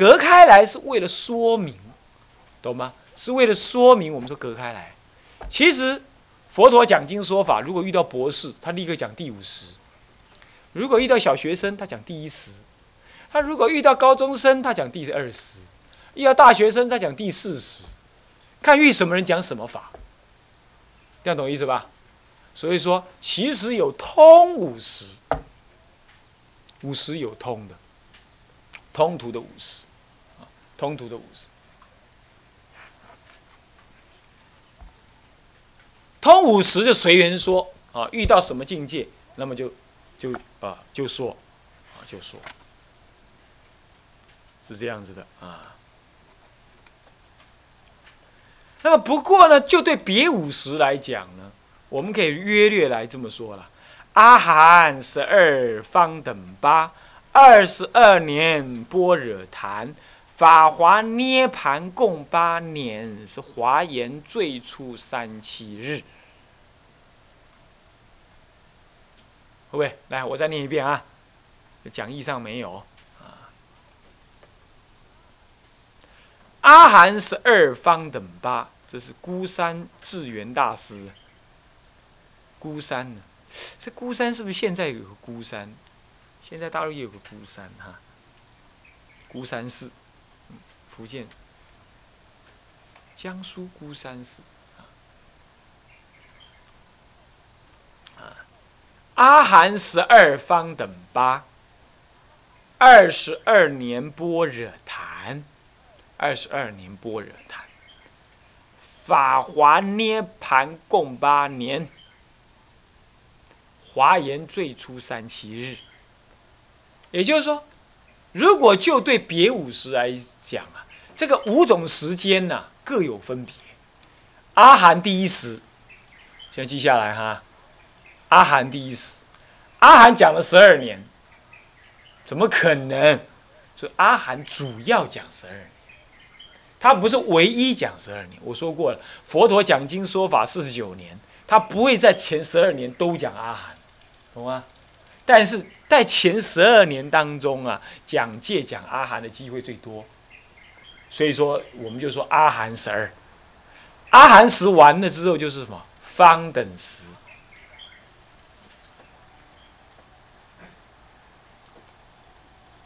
隔开来是为了说明，懂吗？是为了说明，我们说隔开来。其实佛陀讲经说法，如果遇到博士，他立刻讲第五十；如果遇到小学生，他讲第一十；他如果遇到高中生，他讲第二十；遇到大学生，他讲第四十。看遇什么人讲什么法，这样懂意思吧？所以说，其实有通五十，五十有通的，通途的五十，通途的五十，通五十就随缘说啊，遇到什么境界，那么就就啊就说，啊就说，是这样子的啊。那么不过呢，就对别五十来讲呢，我们可以约略来这么说了：阿含十二方等八，二十二年般若谈，法华涅盘共八年，是华严最初三七日。会不会？来，我再念一遍啊，讲义上没有啊。阿含十二方等八。这是孤山智圆大师。孤山呢？这孤山是不是现在有个孤山？现在大陆也有个孤山哈。孤山寺，福建、江苏孤山寺。啊，阿含十二方等八，二十二年般若谈，二十二年般若谈。法华涅盘共八年，华严最初三七日。也就是说，如果就对别五十来讲啊，这个五种时间呢各有分别。阿含第一时，先记下来哈。阿含第一时，阿含讲了十二年，怎么可能？所以阿含主要讲十二年。他不是唯一讲十二年，我说过了，佛陀讲经说法四十九年，他不会在前十二年都讲阿含，懂吗？但是在前十二年当中啊，讲戒讲阿含的机会最多，所以说我们就说阿含十二，阿含十完了之后就是什么方等十，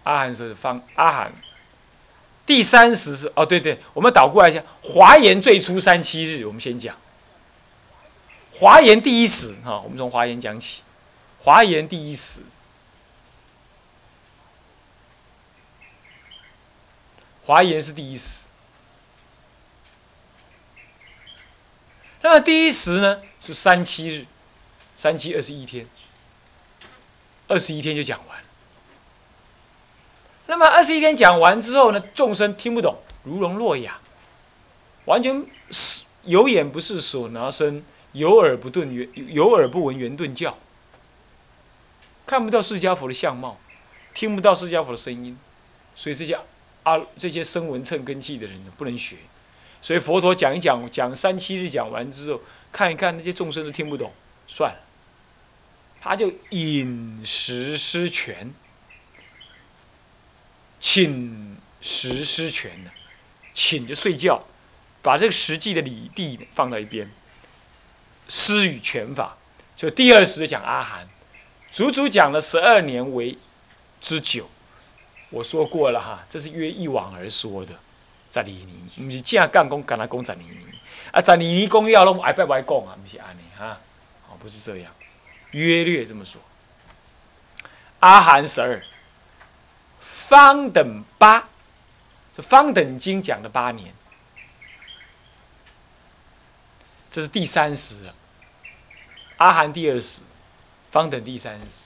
阿含是方阿含。第三十是哦，对对，我们倒过来一下，华严最初三七日，我们先讲。华严第一时哈，我们从华严讲起。华严第一时，华严是第一时。那么第一时呢是三七日，三七二十一天，二十一天就讲完。那么二十一天讲完之后呢，众生听不懂，如聋若哑，完全是有眼不识手拿声，有耳不顿圆，有耳不闻圆顿教，看不到释迦佛的相貌，听不到释迦佛的声音，所以这些啊这些声闻称根器的人呢不能学，所以佛陀讲一讲，讲三七日讲完之后，看一看那些众生都听不懂，算了，他就饮食失权。寝食失权呢？寝就睡觉，把这个实际的理地放到一边，施与权法。就第二时讲阿含，足足讲了十二年为之久。我说过了哈，这是约一往而说的。十二年，不是正干工干他工十二年，啊，十二年公要拢挨不挨讲啊？不是安尼哈，哦，不是这样，约略这么说。阿含十二。方等八，这方等经讲了八年，这是第三十了。阿含第二十，方等第三十。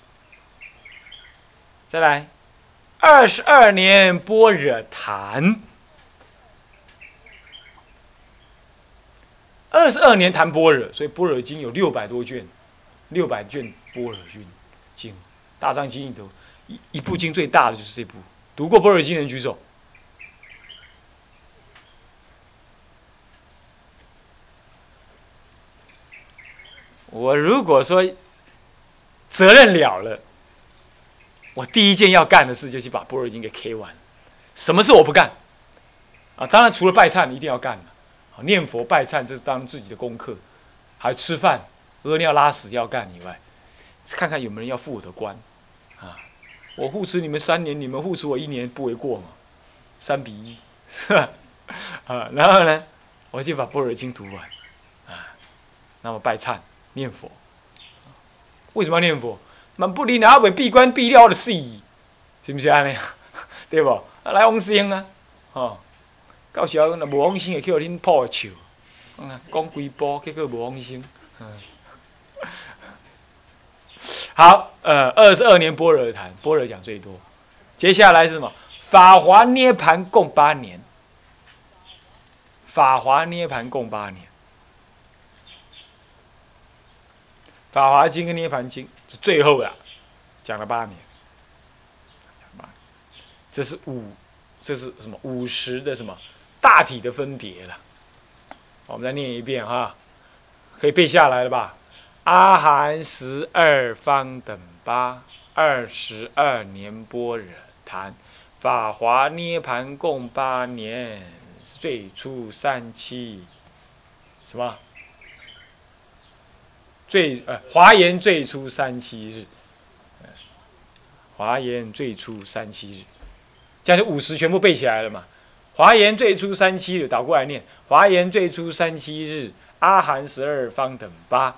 再来，二十二年般若谈，二十二年谈般若，所以般若经有六百多卷，六百卷般若经，经大藏经里头。一一部经最大的就是这部，读过《般若经》的人举手。我如果说责任了了，我第一件要干的事就去把《般若经》给 K 完，什么事我不干？啊，当然除了拜忏一定要干念佛拜忏这是当自己的功课，还有吃饭、屙尿、拉屎要干以外，看看有没有人要付我的官，啊，我护持你们三年，你们护持我一年不为过嘛？三比一，啊，然后呢，我就把《般若经》读完，啊，那么拜忏念佛，为什么要念佛？蛮不离哪位闭关闭了的事，是不是安尼？对不？来往生啊，吼。到时候若无往生，会去互恁破笑。嗯，讲几波，结果无往生。嗯。好，呃，二十二年般若谈，般若讲最多。接下来是什么？法华涅盘共八年。法华涅盘共八年。法华经跟涅盘经是最后的，讲了八年。这是五，这是什么？五十的什么？大体的分别了，我们再念一遍哈，可以背下来了吧？阿含十二方等八，二十二年般若谈，法华涅盘共八年，最初三期，什么？最呃华严最初三七日，华严最初三七日，这样就五十全部背起来了嘛？华严最初三七日，倒过来念。华严最初三七日，阿含十二方等八，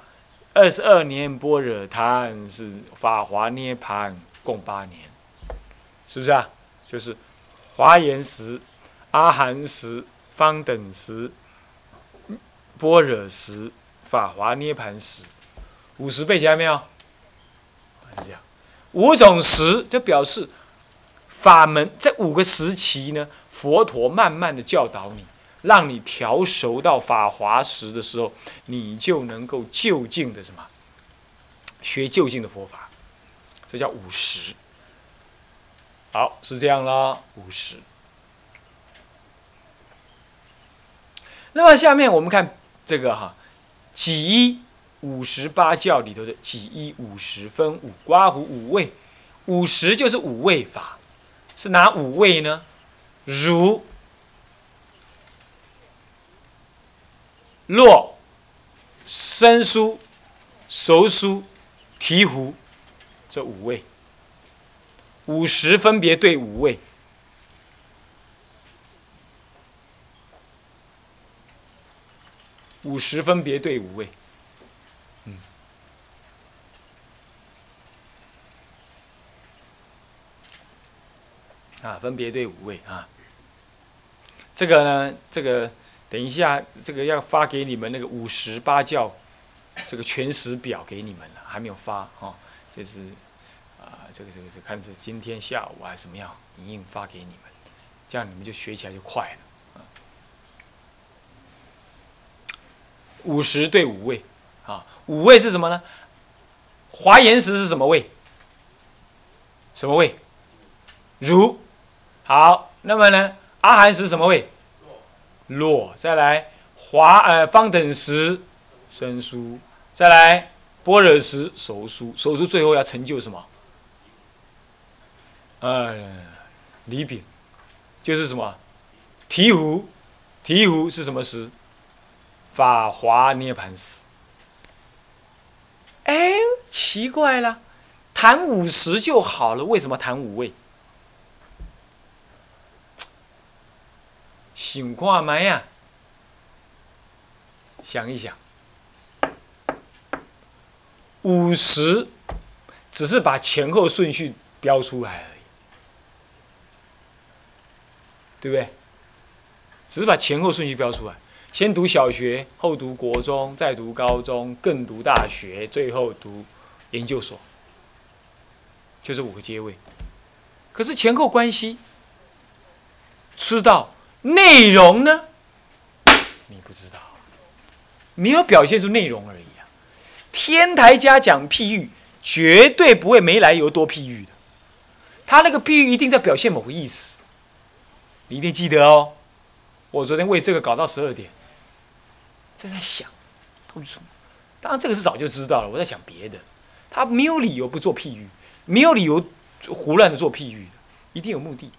二十二年般若谈是法华涅盘共八年，是不是啊？就是华严时，阿含时，方等时，般若时，法华涅盘时，五十背起来没有？是这样，五种时就表示法门这五个时期呢。佛陀慢慢的教导你，让你调熟到法华时的时候，你就能够就近的什么，学就近的佛法，这叫五十。好，是这样啦，五十。那么下面我们看这个哈，几一五十八教里头的几一五十分五刮胡五味，五十就是五味法，是哪五味呢？如、落、生疏、熟疏、醍醐，这五味，五十分别对五味，五十分别对五味。啊，分别对五位啊，这个呢，这个等一下，这个要发给你们那个五十八教这个全时表给你们了，还没有发哦，这是啊，这个这个是看是今天下午还是怎么样，一印发给你们，这样你们就学起来就快了啊。五十对五位啊，五位是什么呢？华严时是什么位？什么位？如。好，那么呢？阿含时什么位？落。再来华呃方等时生疏。再来般若时熟疏。熟疏最后要成就什么？呃，离品，就是什么？醍醐。醍醐是什么时？法华涅盘时。哎，奇怪了，谈五十就好了，为什么谈五位？想看麦呀？想一想，五十只是把前后顺序标出来而已，对不对？只是把前后顺序标出来，先读小学，后读国中，再读高中，更读大学，最后读研究所，就这五个阶位。可是前后关系，知道。内容呢？你不知道，没有表现出内容而已啊！天台家讲譬喻，绝对不会没来由多譬喻的。他那个譬喻一定在表现某个意思，你一定记得哦。我昨天为这个搞到十二点，正在想，为什么？当然这个是早就知道了。我在想别的，他没有理由不做譬喻，没有理由胡乱的做譬喻的，一定有目的。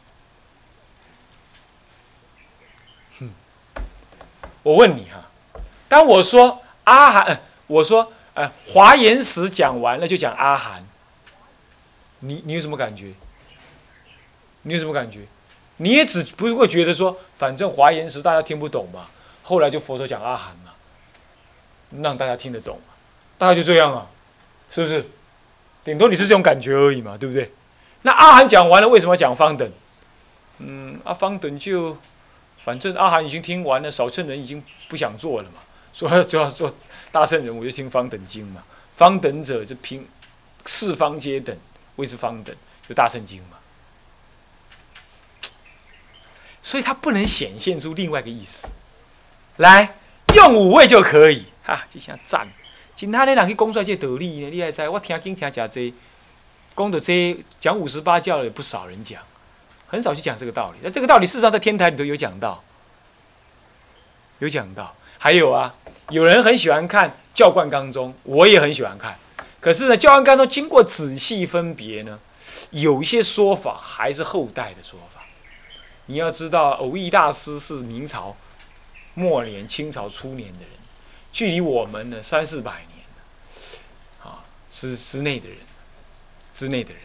我问你哈，当我说阿含，我说呃华严时讲完了就讲阿含，你你有什么感觉？你有什么感觉？你也只不会觉得说，反正华严时大家听不懂嘛，后来就佛说讲阿含嘛，让大家听得懂嘛，大概就这样啊，是不是？顶多你是这种感觉而已嘛，对不对？那阿含讲完了，为什么要讲方等？嗯，阿方等就，反正阿含已经听完了，少乘人已经不想做了嘛，说就要做大乘人，我就听方等经嘛。方等者就凭四方皆等，谓之方等，就大乘经嘛。所以它不能显现出另外一个意思，来用五味就可以哈，这下赞。其他的人去讲出来这道理呢，你还知？我听经听假这，讲的这讲五十八教也不少人讲，很少去讲这个道理。那这个道理事实上在天台里头有讲到，有讲到。还有啊，有人很喜欢看教观纲中，我也很喜欢看。可是呢，教观纲中经过仔细分别呢，有一些说法还是后代的说法。你要知道，偶益大师是明朝末年、清朝初年的人，距离我们呢三四百年。之之内的人，之内的人，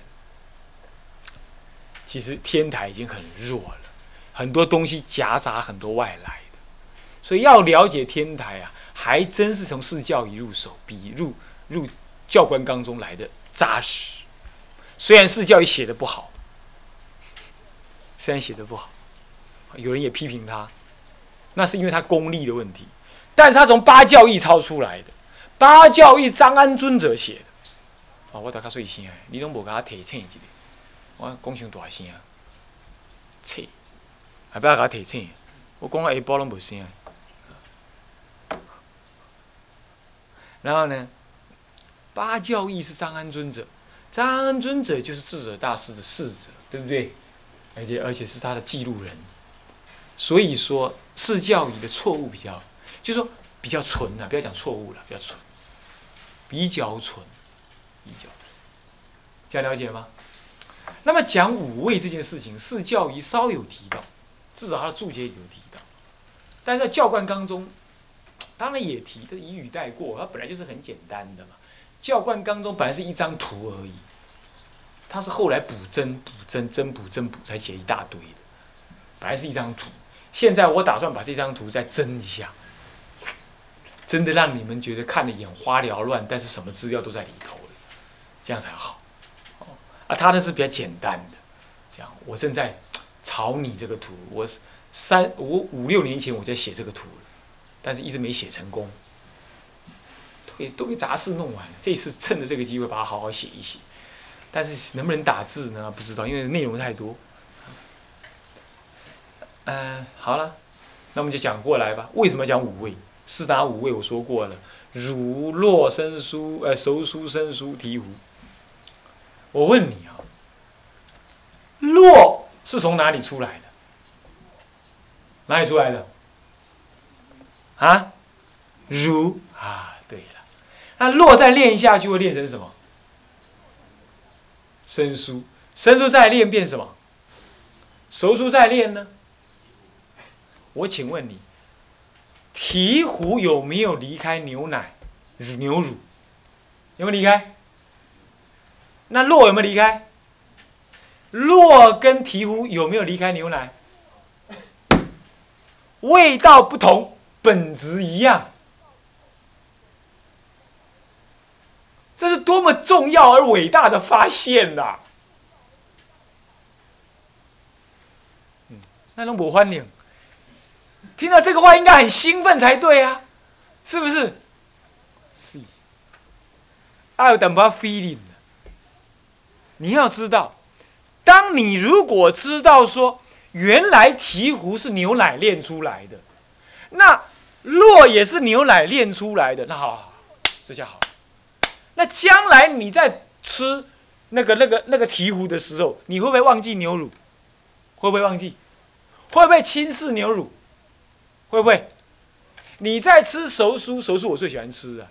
其实天台已经很弱了，很多东西夹杂很多外来的，所以要了解天台啊，还真是从释教一入手，比入入教官纲中来的扎实。虽然释教仪写的不好，虽然写的不好，有人也批评他，那是因为他功力的问题，但是他从八教义抄出来的，八教义张安尊者写的。我大较细声，你拢无甲他提醒一下，我讲伤大声，切，不要甲我提醒，我讲到下晡拢无声。然后呢，八教义是张安尊者，张安尊者就是智者大师的侍者，对不对？而且而且是他的记录人，所以说释教义的错误比较，就是说比较纯啊，不要讲错误了，比较纯，比较纯。比较，这样了解吗？那么讲五味这件事情，释教仪稍有提到，至少他的注解有提到，但是在教官纲中，当然也提，他一语带过，它本来就是很简单的嘛。教官纲中本来是一张图而已，他是后来补增补增增补增补才写一大堆的，本来是一张图，现在我打算把这张图再增一下，真的让你们觉得看的眼花缭乱，但是什么资料都在里头了。这样才好，啊，他呢是比较简单的，讲，我正在草拟这个图，我三五五六年前我就写这个图，但是一直没写成功，都给都给杂事弄完了，这次趁着这个机会把它好好写一写，但是能不能打字呢？不知道，因为内容太多。嗯，好了，那我们就讲过来吧。为什么讲五味？四大五味我说过了，儒、洛、生疏，呃，熟疏、生疏、醍醐。我问你啊，落是从哪里出来的？哪里出来的？啊，如啊，对了，那落再练一下去会练成什么？生疏，生疏再练变什么？熟疏再练呢？我请问你，醍醐有没有离开牛奶、牛乳？有没有离开？那洛有没有离开？洛跟醍醐有没有离开牛奶？味道不同，本质一样。这是多么重要而伟大的发现呐！嗯，那种不欢迎，听到这个话应该很兴奋才对啊，是不是？是。还有淡薄 feeling。你要知道，当你如果知道说原来醍醐是牛奶炼出来的，那洛也是牛奶炼出来的，那好，好，这下好。那将来你在吃那个那个那个醍醐的时候，你会不会忘记牛乳？会不会忘记？会不会轻视牛乳？会不会？你在吃熟酥，熟酥我最喜欢吃的，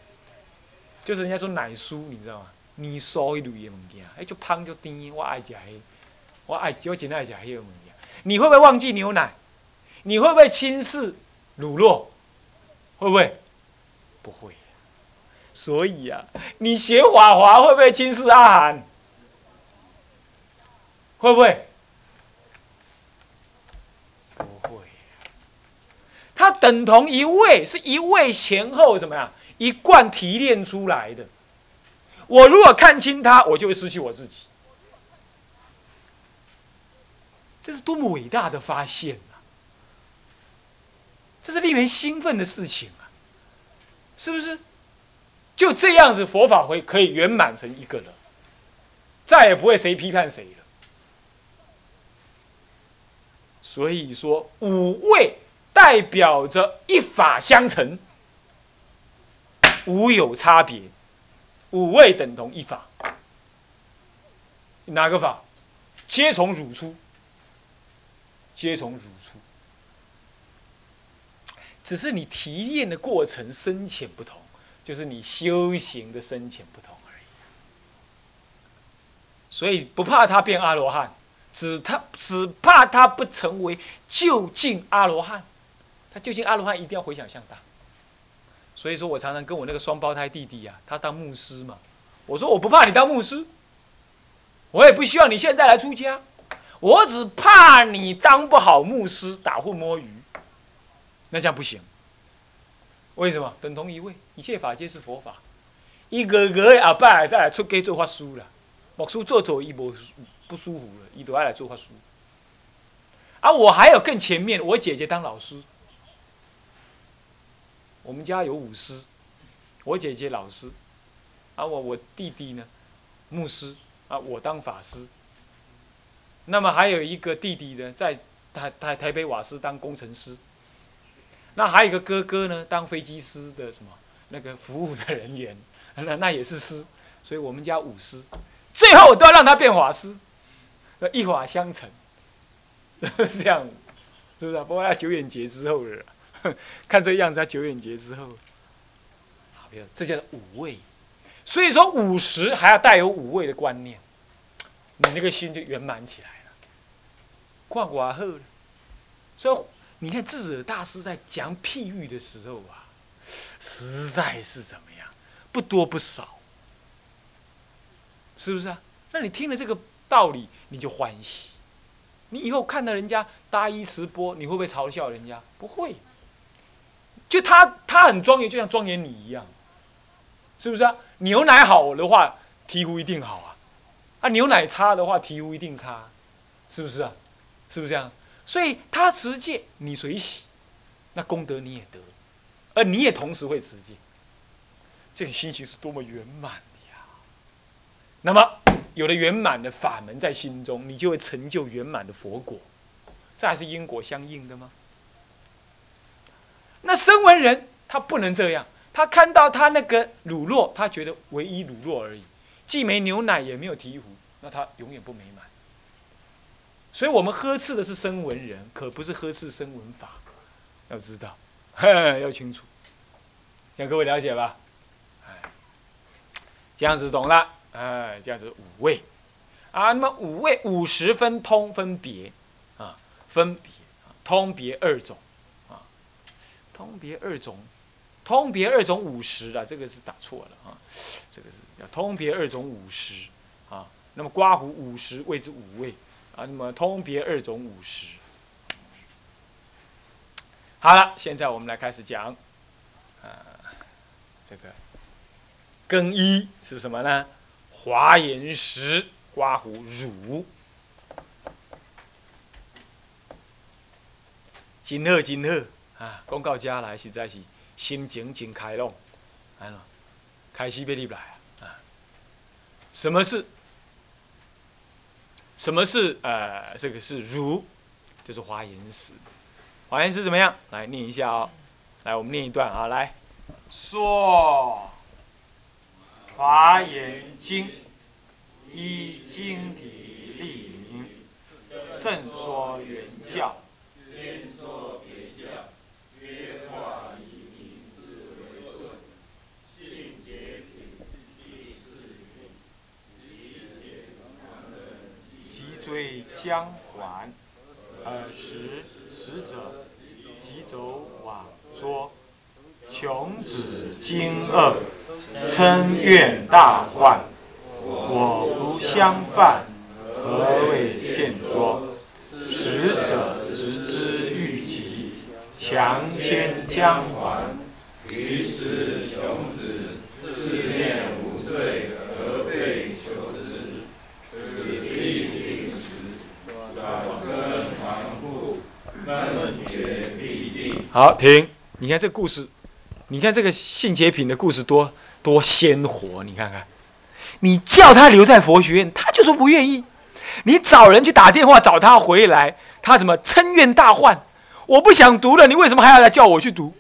就是人家说奶酥，你知道吗？你所一类的物件，哎，就胖就甜，我爱食迄，我爱，我真爱食迄个物件。你会不会忘记牛奶？你会不会轻视乳酪？会不会？不会。所以啊，你学法华会不会轻视阿含？会不会？不会。它等同一味，是一味前后怎么样？一贯提炼出来的。我如果看清他，我就会失去我自己。这是多么伟大的发现啊！这是令人兴奋的事情啊！是不是？就这样子，佛法会可以圆满成一个人，再也不会谁批判谁了。所以说，五位代表着一法相承，无有差别，五位等同一法。哪个法？皆从汝出。皆从汝出，只是你提炼的过程深浅不同，就是你修行的深浅不同而已。所以不怕他变阿罗汉，只他只怕他不成为就近阿罗汉。他就近阿罗汉一定要回想向大。所以说我常常跟我那个双胞胎弟弟啊，他当牧师嘛，我说我不怕你当牧师，我也不希望你现在来出家。我只怕你当不好牧师，打混摸鱼，那这样不行。为什么？等同一位，一切法皆是佛法。一个个阿伯再出家做法师了，牧师做做伊无不舒服了，伊都爱来做法师。啊，我还有更前面，我姐姐当老师。我们家有五师，我姐姐老师，啊，我我弟弟呢，牧师，啊，我当法师。那么还有一个弟弟呢，在台台台北瓦斯当工程师。那还有一个哥哥呢，当飞机师的什么那个服务的人员，那那也是师。所以我们家五师，最后我都要让他变法师，一法相承，是这样，是不是？不过要九眼节之后了，看这样子，在九眼节之后，好，这叫五味。所以说五十还要带有五味的观念，你那个心就圆满起来了。挂挂后了，所以你看智者大师在讲譬喻的时候啊，实在是怎么样，不多不少，是不是啊？那你听了这个道理，你就欢喜。你以后看到人家搭衣直播，你会不会嘲笑人家？不会。就他他很庄严，就像庄严你一样，是不是啊？牛奶好的话，醍醐一定好啊。啊，牛奶差的话，醍醐一定差，是不是啊？是不是这样？所以他持戒，你随喜，那功德你也得，而你也同时会持戒，这个心情是多么圆满的呀！那么有了圆满的法门在心中，你就会成就圆满的佛果，这还是因果相应的吗？那声闻人他不能这样，他看到他那个乳酪，他觉得唯一乳酪而已，既没牛奶也没有醍醐，那他永远不美满。所以我们呵斥的是声闻人，可不是呵斥声闻法，要知道，要清楚，让各位了解吧。哎，这样子懂了，哎，这样子五位，啊，那么五位五十分通分别，啊，分别，通别二种，通别二种，通别二种五十啊，这个是打错了啊，这个是要通别二种五十，啊，那么刮胡五十谓之五位。啊，那么通别二种五十。好了，现在我们来开始讲，呃，这个更衣是什么呢？华严石刮胡乳。金鹤，金鹤啊！公告家来实在是心情真开朗，啊，开始要入来啊！什么是？什么是呃，这个是如，就是华严石。华严石怎么样？来念一下哦。来，我们念一段啊。来，说华严经，依经体立名，正说原教。追将还，尔时使者即走往说，穷子惊愕，称怨大患。我不相犯，何谓见拙？使者执之欲急，强牵将还。于是穷子自念无罪，何被求之？此地平时，短根长布，闷绝必定。好，停！你看这故事，你看这个性结品的故事多多鲜活，你看看。你叫他留在佛学院，他就说不愿意。你找人去打电话找他回来，他怎么嗔怨大患？我不想读了，你为什么还要来叫我去读？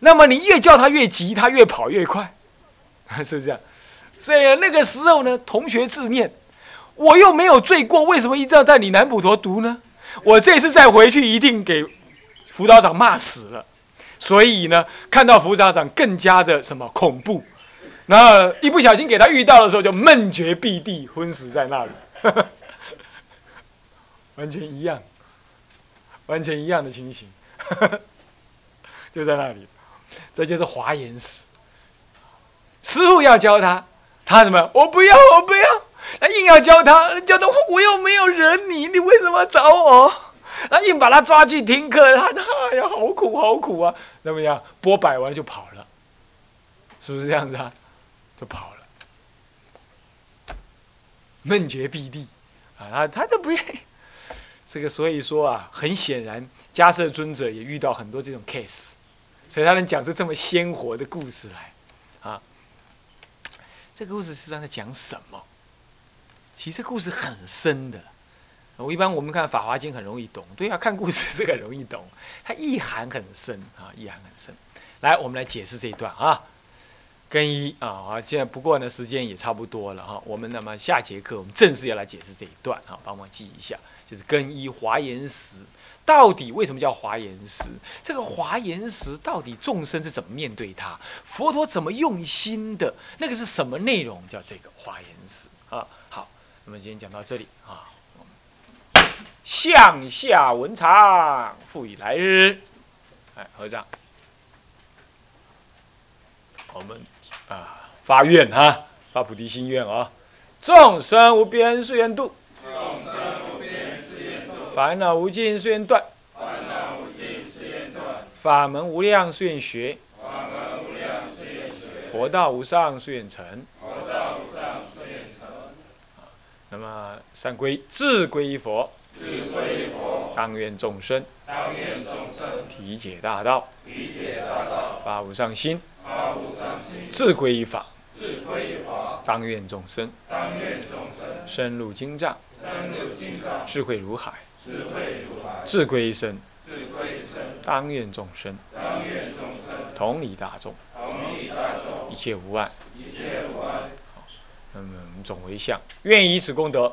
那么你越叫他越急，他越跑越快，是不是这样？所以那个时候呢，同学自念，我又没有罪过，为什么一定要在你南普陀读呢？我这次再回去，一定给辅导长骂死了。所以呢，看到辅导长更加的什么恐怖。那一不小心给他遇到的时候，就闷绝毙地，昏死在那里，完全一样，完全一样的情形，就在那里，这就是华严史。师傅要教他，他什么？我不要，我不要。他硬要教他，教他我又没有惹你，你为什么找我？他硬把他抓去听课，他哎呀，好苦，好苦啊！怎么样？波摆完就跑了，是不是这样子啊？就跑了，闷绝必地，啊，他他都不愿意。这个所以说啊，很显然，迦摄尊者也遇到很多这种 case，所以他能讲出这么鲜活的故事来，啊，这个故事是在讲什么？其实故事很深的，我一般我们看《法华经》很容易懂，对啊，看故事这个容易懂，它意涵很深啊，意涵很深。来，我们来解释这一段啊。更一啊啊！现在不过呢，时间也差不多了哈。我们那么下节课我们正式要来解释这一段啊，帮忙记一下，就是更一华严时到底为什么叫华严时？这个华严时到底众生是怎么面对它？佛陀怎么用心的？那个是什么内容？叫这个华严时啊。好，那么今天讲到这里啊。向下文长，复以来日。哎，合掌。我们。啊，发愿哈，发菩提心愿啊！众生无边誓愿度，众生无边誓愿度；烦恼无尽誓愿断，烦恼无尽誓愿断；法门无量誓愿学，法门无量誓愿学；佛道无上誓愿成，佛道无上誓愿成。那么三归自归佛，当愿众生，当愿众生。体解大道，体解大道；发无上心。自归依法，当愿众生。当愿众生。深入经藏，智慧如海；智慧如海，智归一生，当愿众生。同理大众，一切无碍。那么我们总为相，愿以此功德，